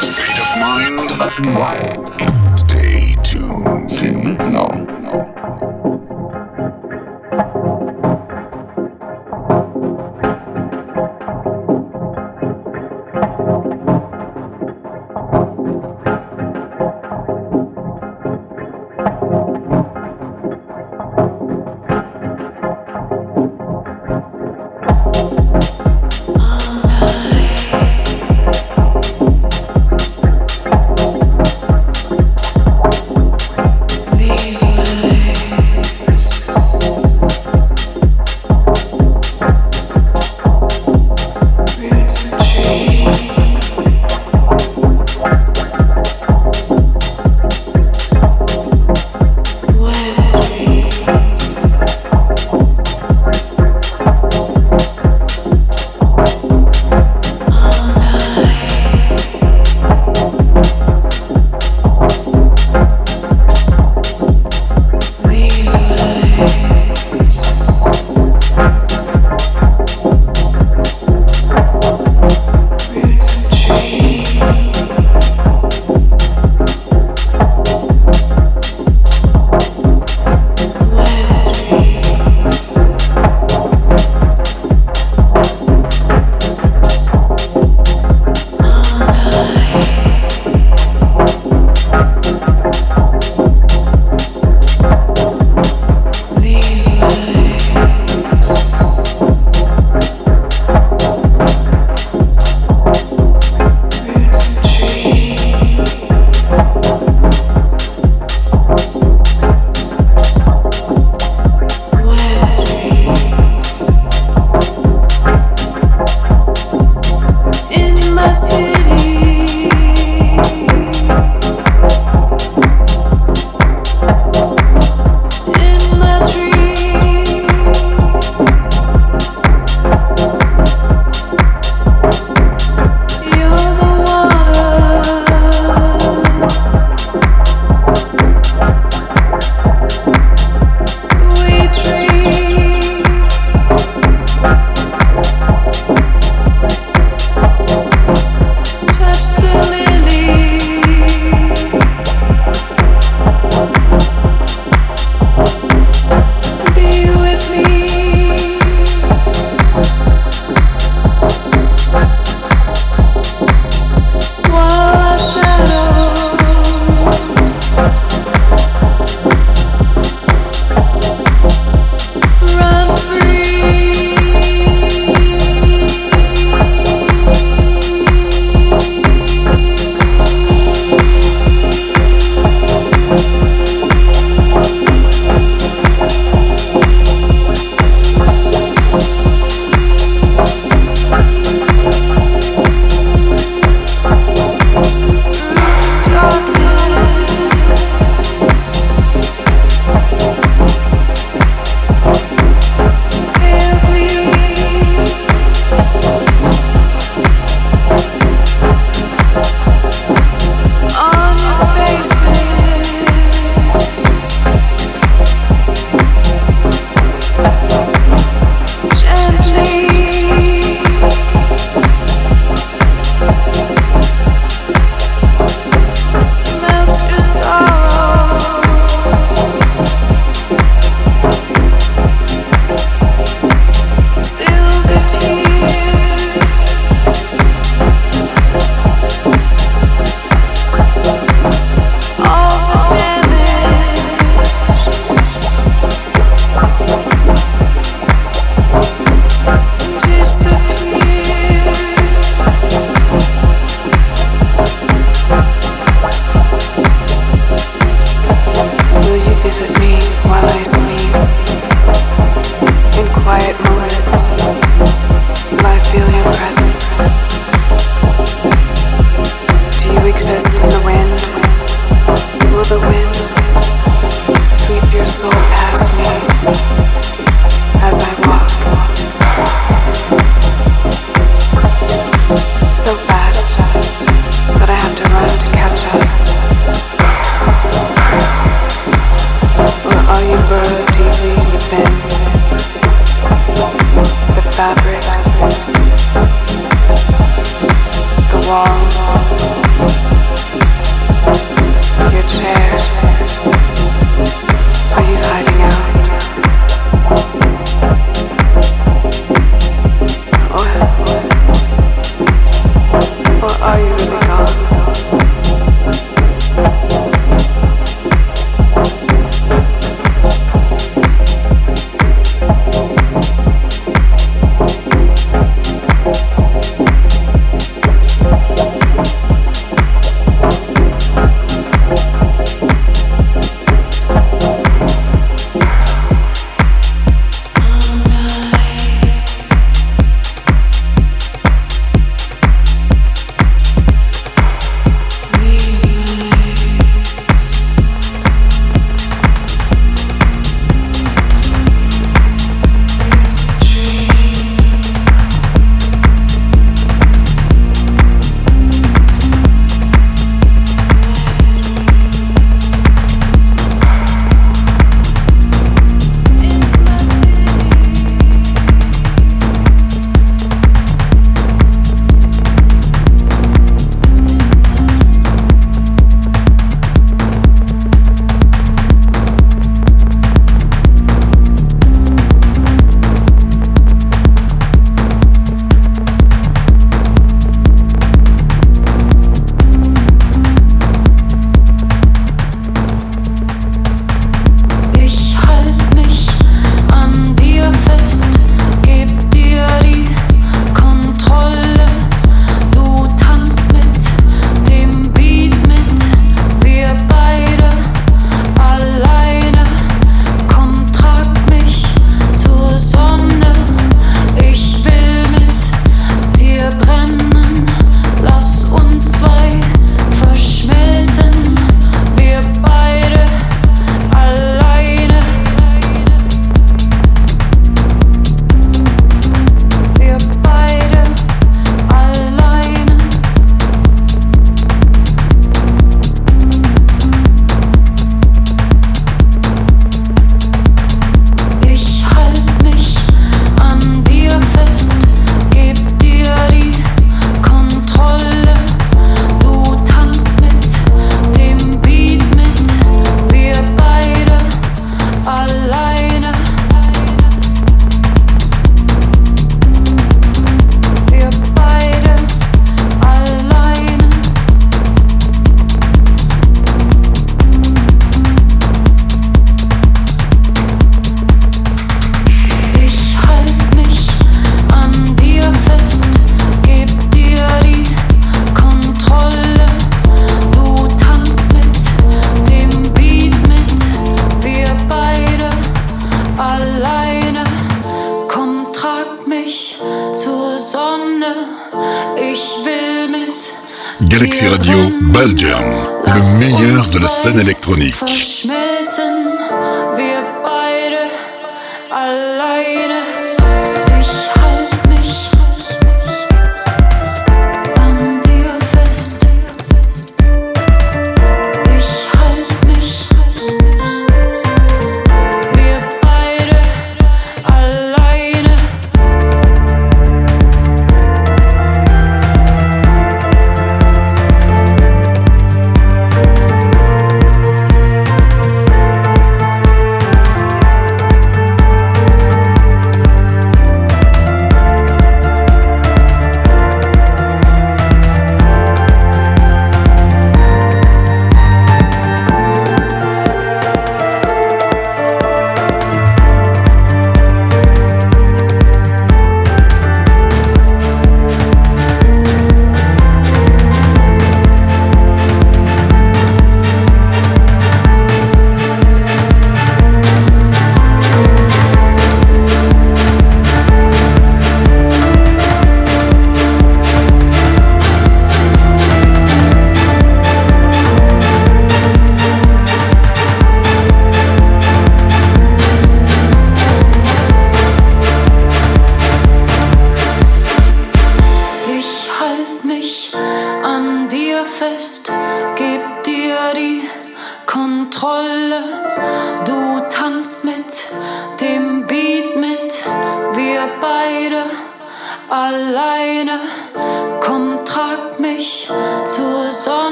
State of Mind. Wild. Stay tuned. C'est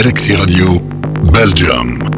Galaxy Radio, Belgium.